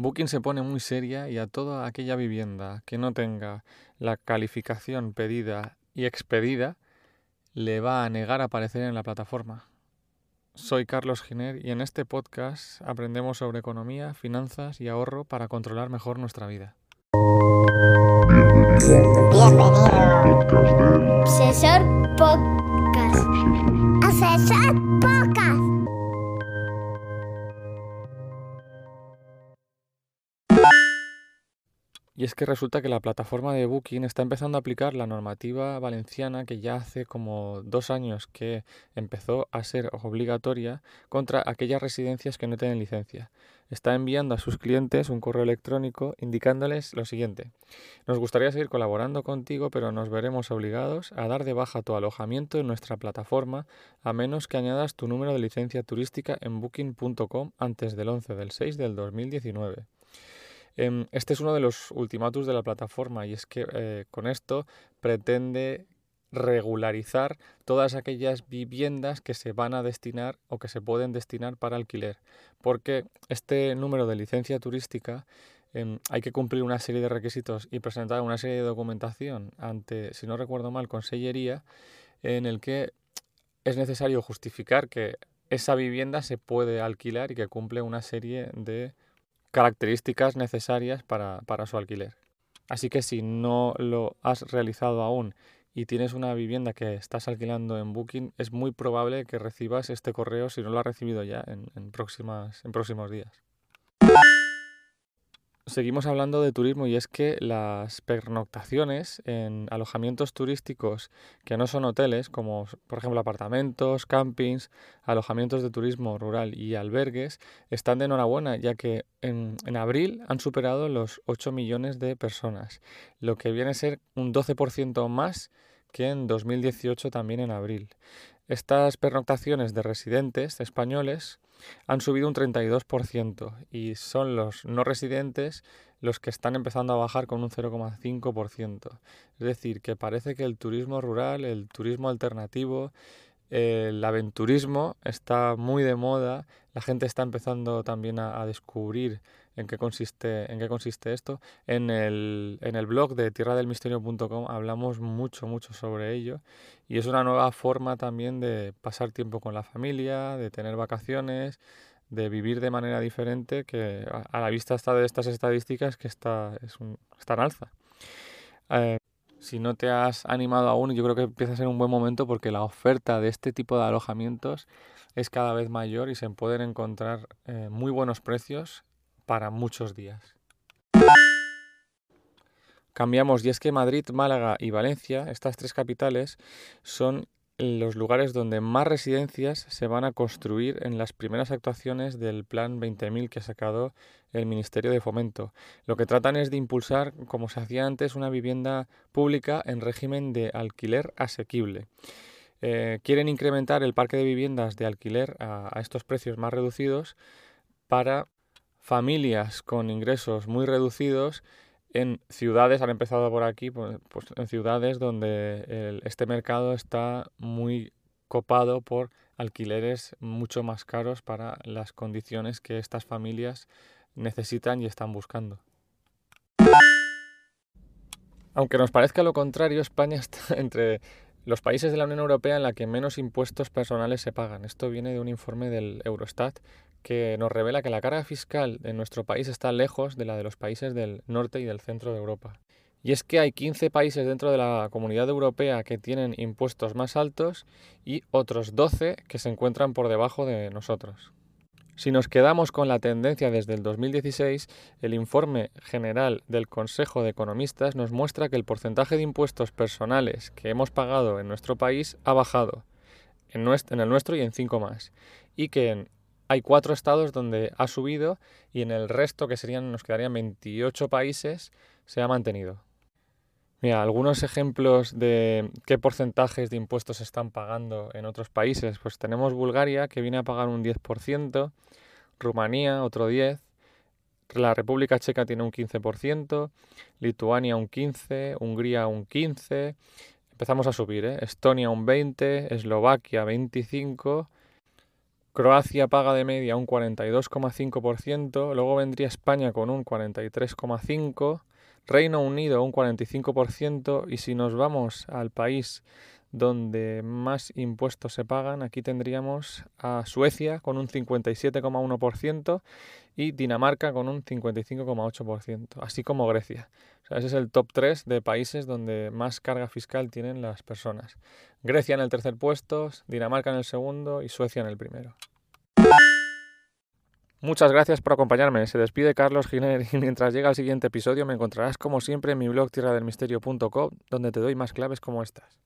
Booking se pone muy seria y a toda aquella vivienda que no tenga la calificación pedida y expedida le va a negar aparecer en la plataforma. Soy Carlos Giner y en este podcast aprendemos sobre economía, finanzas y ahorro para controlar mejor nuestra vida. Bienvenido. Obsesor Podcast. Obsesor Podcast. Y es que resulta que la plataforma de Booking está empezando a aplicar la normativa valenciana que ya hace como dos años que empezó a ser obligatoria contra aquellas residencias que no tienen licencia. Está enviando a sus clientes un correo electrónico indicándoles lo siguiente. Nos gustaría seguir colaborando contigo, pero nos veremos obligados a dar de baja tu alojamiento en nuestra plataforma a menos que añadas tu número de licencia turística en booking.com antes del 11 del 6 del 2019. Em, este es uno de los ultimátus de la plataforma y es que eh, con esto pretende regularizar todas aquellas viviendas que se van a destinar o que se pueden destinar para alquiler. Porque este número de licencia turística em, hay que cumplir una serie de requisitos y presentar una serie de documentación ante, si no recuerdo mal, Consellería, en el que es necesario justificar que esa vivienda se puede alquilar y que cumple una serie de características necesarias para, para su alquiler. Así que si no lo has realizado aún y tienes una vivienda que estás alquilando en Booking, es muy probable que recibas este correo si no lo has recibido ya en, próximas, en próximos días. Seguimos hablando de turismo y es que las pernoctaciones en alojamientos turísticos que no son hoteles, como por ejemplo apartamentos, campings, alojamientos de turismo rural y albergues, están de enhorabuena, ya que en, abril han superado los 8 millones de personas, lo que viene a ser un 12% más que en 2018 también en abril. Estas pernoctaciones de residentes españoles han subido un 32% y son los no residentes los que están empezando a bajar con un 0,5%. Es decir, que parece que el turismo rural, el turismo alternativo, el aventurismo está muy de moda, la gente está empezando también a, a descubrir en qué consiste, en qué consiste esto. En el, en el blog de tierradelmisterio.com hablamos mucho, mucho sobre ello y es una nueva forma también de pasar tiempo con la familia, de tener vacaciones, de vivir de manera diferente que a, la vista está de estas estadísticas que está, es un, está en alza. Eh, si no te has animado aún, yo creo que empieza a ser un buen momento porque la oferta de este tipo de alojamientos es cada vez mayor y se pueden encontrar eh, muy buenos precios para muchos días. Cambiamos y es que Madrid, Málaga y Valencia, estas tres capitales, son los lugares donde más residencias se van a construir en las primeras actuaciones del Plan 20.000 que ha sacado el Ministerio de Fomento. Lo que tratan es de impulsar, como se hacía antes, una vivienda pública en régimen de alquiler asequible. Eh, quieren incrementar el parque de viviendas de alquiler a, a estos precios más reducidos para familias con ingresos muy reducidos en ciudades, han empezado por aquí, pues, pues en ciudades donde este mercado está muy copado por alquileres mucho más caros para las condiciones que estas familias necesitan y están buscando. Aunque nos parezca lo contrario, España está entre los países de la Unión Europea en la que menos impuestos personales se pagan. Esto viene de un informe del Eurostat que nos revela que la carga fiscal en nuestro país está lejos de la de los países del norte y del centro de Europa. Y es que hay 15 países dentro de la comunidad europea que tienen impuestos más altos y otros 12 que se encuentran por debajo de nosotros. Si nos quedamos con la tendencia desde el 2016, el informe general del Consejo de Economistas nos muestra que el porcentaje de impuestos personales que hemos pagado en nuestro país ha bajado, en, el nuestro y en cinco más, y que hay cuatro estados donde ha subido y en el resto, que serían, nos quedarían 28 países, se ha mantenido. Mira, algunos ejemplos de qué porcentajes de impuestos están pagando en otros países. Pues tenemos Bulgaria, que viene a pagar un 10%, Rumanía otro 10%, la República Checa tiene un 15%, Lituania un 15%, Hungría un 15%, empezamos a subir, ¿eh? Estonia un 20%, Eslovaquia 25%, Croacia paga de media un 42,5%, luego vendría España con un 43,5%, Reino Unido un 45% y si nos vamos al país donde más impuestos se pagan, aquí tendríamos a Suecia con un 57,1% y Dinamarca con un 55,8%, así como Grecia. ese es el top 3 de países donde más carga fiscal tienen las personas. Grecia en el tercer puesto, Dinamarca en el segundo y Suecia en el primero. Muchas gracias por acompañarme. Se despide Carlos Giner y mientras llega el siguiente episodio me encontrarás como siempre en mi blog tierradelmisterio.com donde te doy más claves como estas.